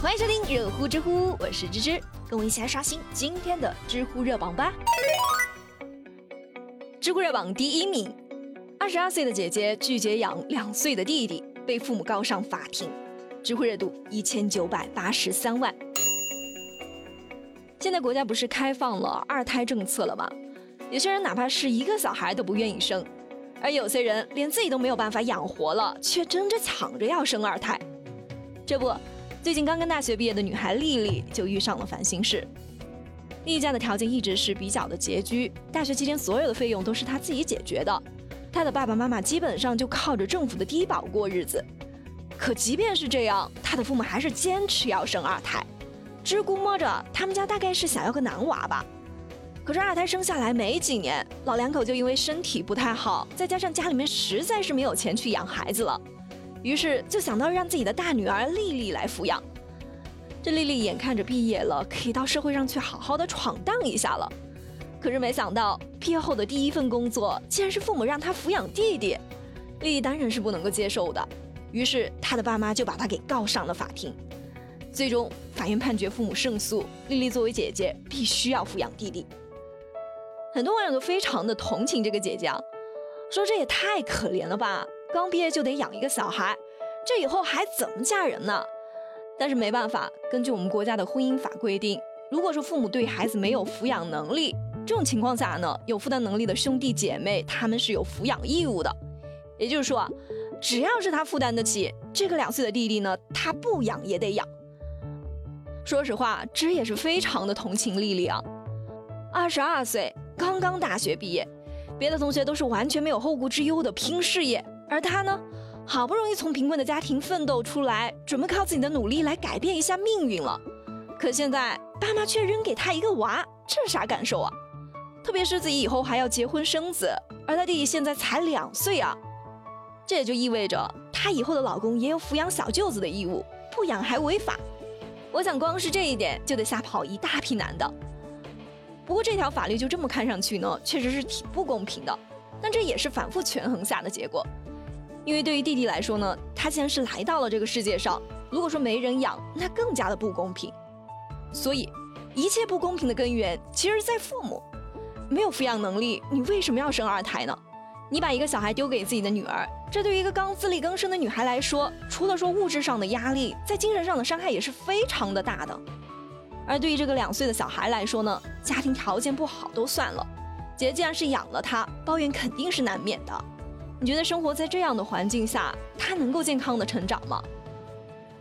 欢迎收听热乎知乎，我是芝芝，跟我一起来刷新今天的知乎热榜吧。知乎热榜第一名，二十二岁的姐姐拒绝养两岁的弟弟，被父母告上法庭，知乎热度一千九百八十三万。现在国家不是开放了二胎政策了吗？有些人哪怕是一个小孩都不愿意生，而有些人连自己都没有办法养活了，却争着抢着要生二胎。这不，最近刚刚大学毕业的女孩丽丽就遇上了烦心事。丽丽家的条件一直是比较的拮据，大学期间所有的费用都是她自己解决的，她的爸爸妈妈基本上就靠着政府的低保过日子。可即便是这样，她的父母还是坚持要生二胎，只估摸着他们家大概是想要个男娃吧。可是二胎生下来没几年，老两口就因为身体不太好，再加上家里面实在是没有钱去养孩子了。于是就想到让自己的大女儿丽丽来抚养。这丽丽眼看着毕业了，可以到社会上去好好的闯荡一下了。可是没想到毕业后的第一份工作竟然是父母让她抚养弟弟，丽丽当然是不能够接受的。于是她的爸妈就把她给告上了法庭。最终法院判决父母胜诉，丽丽作为姐姐必须要抚养弟弟。很多网友都非常的同情这个姐姐啊，说这也太可怜了吧。刚毕业就得养一个小孩，这以后还怎么嫁人呢？但是没办法，根据我们国家的婚姻法规定，如果说父母对孩子没有抚养能力，这种情况下呢，有负担能力的兄弟姐妹他们是有抚养义务的。也就是说啊，只要是他负担得起，这个两岁的弟弟呢，他不养也得养。说实话，芝也是非常的同情丽丽啊，二十二岁刚刚大学毕业，别的同学都是完全没有后顾之忧的拼事业。而他呢，好不容易从贫困的家庭奋斗出来，准备靠自己的努力来改变一下命运了。可现在爸妈却扔给他一个娃，这啥感受啊？特别是自己以后还要结婚生子，而他弟弟现在才两岁啊，这也就意味着他以后的老公也有抚养小舅子的义务，不养还违法。我想光是这一点就得吓跑一大批男的。不过这条法律就这么看上去呢，确实是挺不公平的，但这也是反复权衡下的结果。因为对于弟弟来说呢，他既然是来到了这个世界上，如果说没人养，那更加的不公平。所以，一切不公平的根源其实在父母没有抚养能力。你为什么要生二胎呢？你把一个小孩丢给自己的女儿，这对于一个刚自力更生的女孩来说，除了说物质上的压力，在精神上的伤害也是非常的大的。而对于这个两岁的小孩来说呢，家庭条件不好都算了，姐姐既然是养了他，抱怨肯定是难免的。你觉得生活在这样的环境下，他能够健康的成长吗？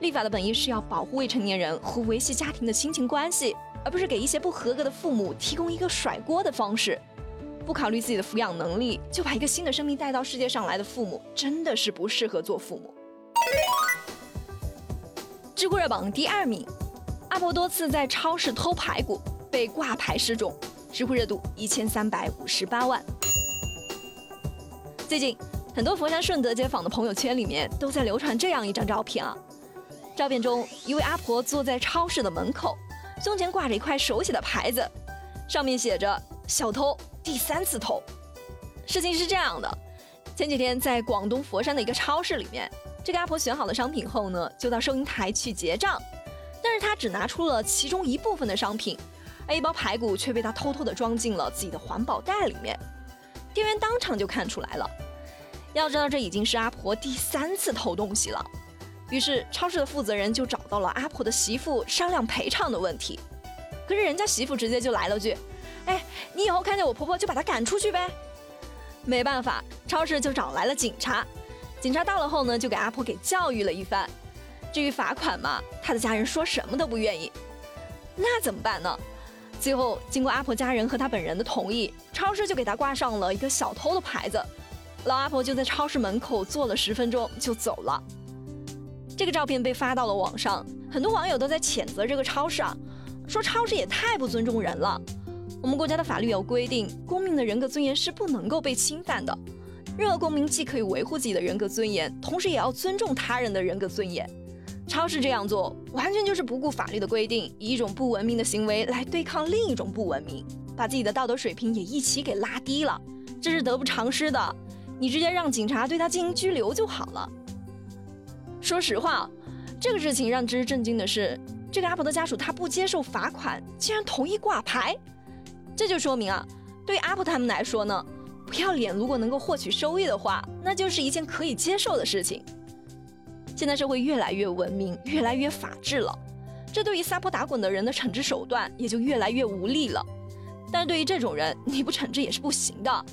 立法的本意是要保护未成年人和维系家庭的亲情关系，而不是给一些不合格的父母提供一个甩锅的方式。不考虑自己的抚养能力，就把一个新的生命带到世界上来的父母，真的是不适合做父母。知乎热榜第二名，阿婆多次在超市偷排骨被挂牌示众，知乎热度一千三百五十八万。最近，很多佛山顺德街坊的朋友圈里面都在流传这样一张照片啊。照片中，一位阿婆坐在超市的门口，胸前挂着一块手写的牌子，上面写着“小偷第三次偷”。事情是这样的，前几天在广东佛山的一个超市里面，这个阿婆选好了商品后呢，就到收银台去结账，但是她只拿出了其中一部分的商品，而一包排骨却被她偷偷的装进了自己的环保袋里面。店员当场就看出来了，要知道这已经是阿婆第三次偷东西了。于是超市的负责人就找到了阿婆的媳妇商量赔偿的问题。可是人家媳妇直接就来了句：“哎，你以后看见我婆婆就把她赶出去呗。”没办法，超市就找来了警察。警察到了后呢，就给阿婆给教育了一番。至于罚款嘛，他的家人说什么都不愿意。那怎么办呢？最后，经过阿婆家人和她本人的同意，超市就给她挂上了一个小偷的牌子。老阿婆就在超市门口坐了十分钟就走了。这个照片被发到了网上，很多网友都在谴责这个超市啊，说超市也太不尊重人了。我们国家的法律有规定，公民的人格尊严是不能够被侵犯的。任何公民既可以维护自己的人格尊严，同时也要尊重他人的人格尊严。超市这样做，完全就是不顾法律的规定，以一种不文明的行为来对抗另一种不文明，把自己的道德水平也一起给拉低了，这是得不偿失的。你直接让警察对他进行拘留就好了。说实话，这个事情让芝芝震惊的是，这个阿婆的家属他不接受罚款，竟然同意挂牌。这就说明啊，对阿婆他们来说呢，不要脸如果能够获取收益的话，那就是一件可以接受的事情。现在社会越来越文明，越来越法治了，这对于撒泼打滚的人的惩治手段也就越来越无力了。但是对于这种人，你不惩治也是不行的。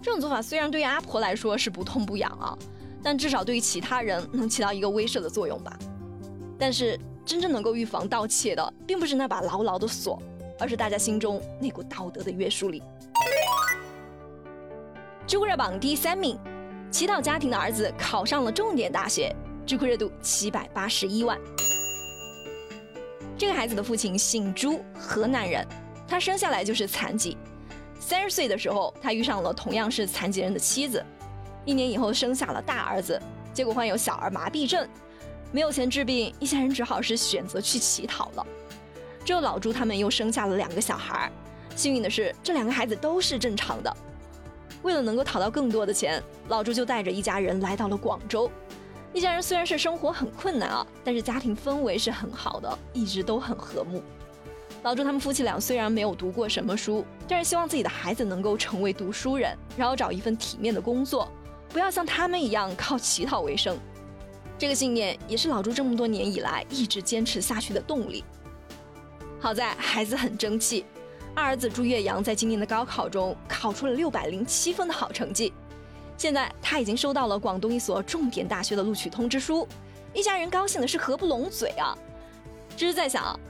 这种做法虽然对于阿婆来说是不痛不痒啊，但至少对于其他人能起到一个威慑的作用吧。但是真正能够预防盗窃的，并不是那把牢牢的锁，而是大家心中那股道德的约束力。知乎热榜第三名，乞讨家庭的儿子考上了重点大学，知乎热度七百八十一万。这个孩子的父亲姓朱，河南人，他生下来就是残疾。三十岁的时候，他遇上了同样是残疾人的妻子，一年以后生下了大儿子，结果患有小儿麻痹症，没有钱治病，一家人只好是选择去乞讨了。之后老朱他们又生下了两个小孩，幸运的是这两个孩子都是正常的。为了能够讨到更多的钱，老朱就带着一家人来到了广州。一家人虽然是生活很困难啊，但是家庭氛围是很好的，一直都很和睦。老朱他们夫妻俩虽然没有读过什么书，但是希望自己的孩子能够成为读书人，然后找一份体面的工作，不要像他们一样靠乞讨为生。这个信念也是老朱这么多年以来一直坚持下去的动力。好在孩子很争气，二儿子朱岳阳在今年的高考中考出了六百零七分的好成绩，现在他已经收到了广东一所重点大学的录取通知书，一家人高兴的是合不拢嘴啊！只是在想。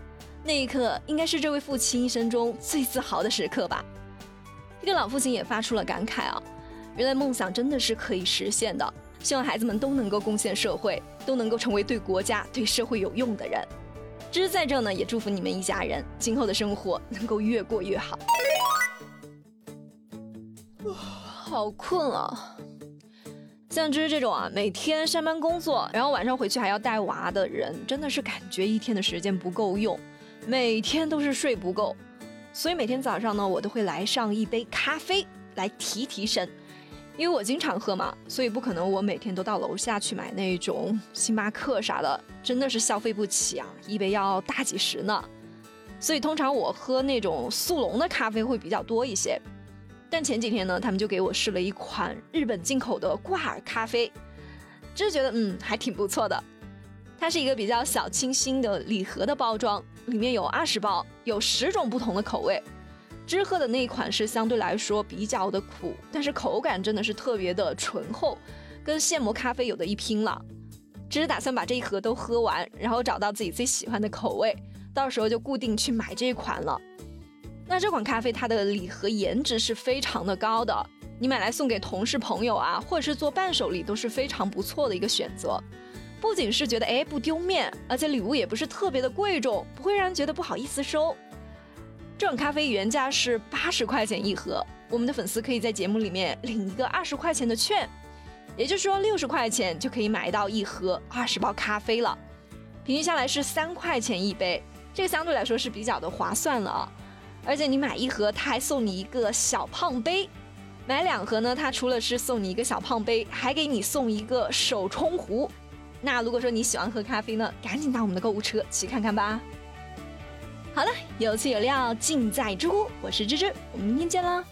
那一刻，应该是这位父亲一生中最自豪的时刻吧。这个老父亲也发出了感慨啊，原来梦想真的是可以实现的。希望孩子们都能够贡献社会，都能够成为对国家、对社会有用的人。芝芝在这呢，也祝福你们一家人今后的生活能够越过越好。好困啊！像芝芝这种啊，每天上班工作，然后晚上回去还要带娃的人，真的是感觉一天的时间不够用。每天都是睡不够，所以每天早上呢，我都会来上一杯咖啡来提提神。因为我经常喝嘛，所以不可能我每天都到楼下去买那种星巴克啥的，真的是消费不起啊，一杯要大几十呢。所以通常我喝那种速溶的咖啡会比较多一些。但前几天呢，他们就给我试了一款日本进口的挂耳咖啡，真是觉得嗯还挺不错的。它是一个比较小清新的礼盒的包装，里面有二十包，有十种不同的口味。芝喝的那一款是相对来说比较的苦，但是口感真的是特别的醇厚，跟现磨咖啡有的一拼了。只是打算把这一盒都喝完，然后找到自己最喜欢的口味，到时候就固定去买这一款了。那这款咖啡它的礼盒颜值是非常的高的，你买来送给同事朋友啊，或者是做伴手礼都是非常不错的一个选择。不仅是觉得哎不丢面，而且礼物也不是特别的贵重，不会让人觉得不好意思收。这种咖啡原价是八十块钱一盒，我们的粉丝可以在节目里面领一个二十块钱的券，也就是说六十块钱就可以买到一盒二十包咖啡了，平均下来是三块钱一杯，这个相对来说是比较的划算了啊。而且你买一盒，他还送你一个小胖杯；买两盒呢，他除了是送你一个小胖杯，还给你送一个手冲壶。那如果说你喜欢喝咖啡呢，赶紧到我们的购物车去看看吧。好了，有趣有料尽在知乎，我是芝芝，我们明天见啦。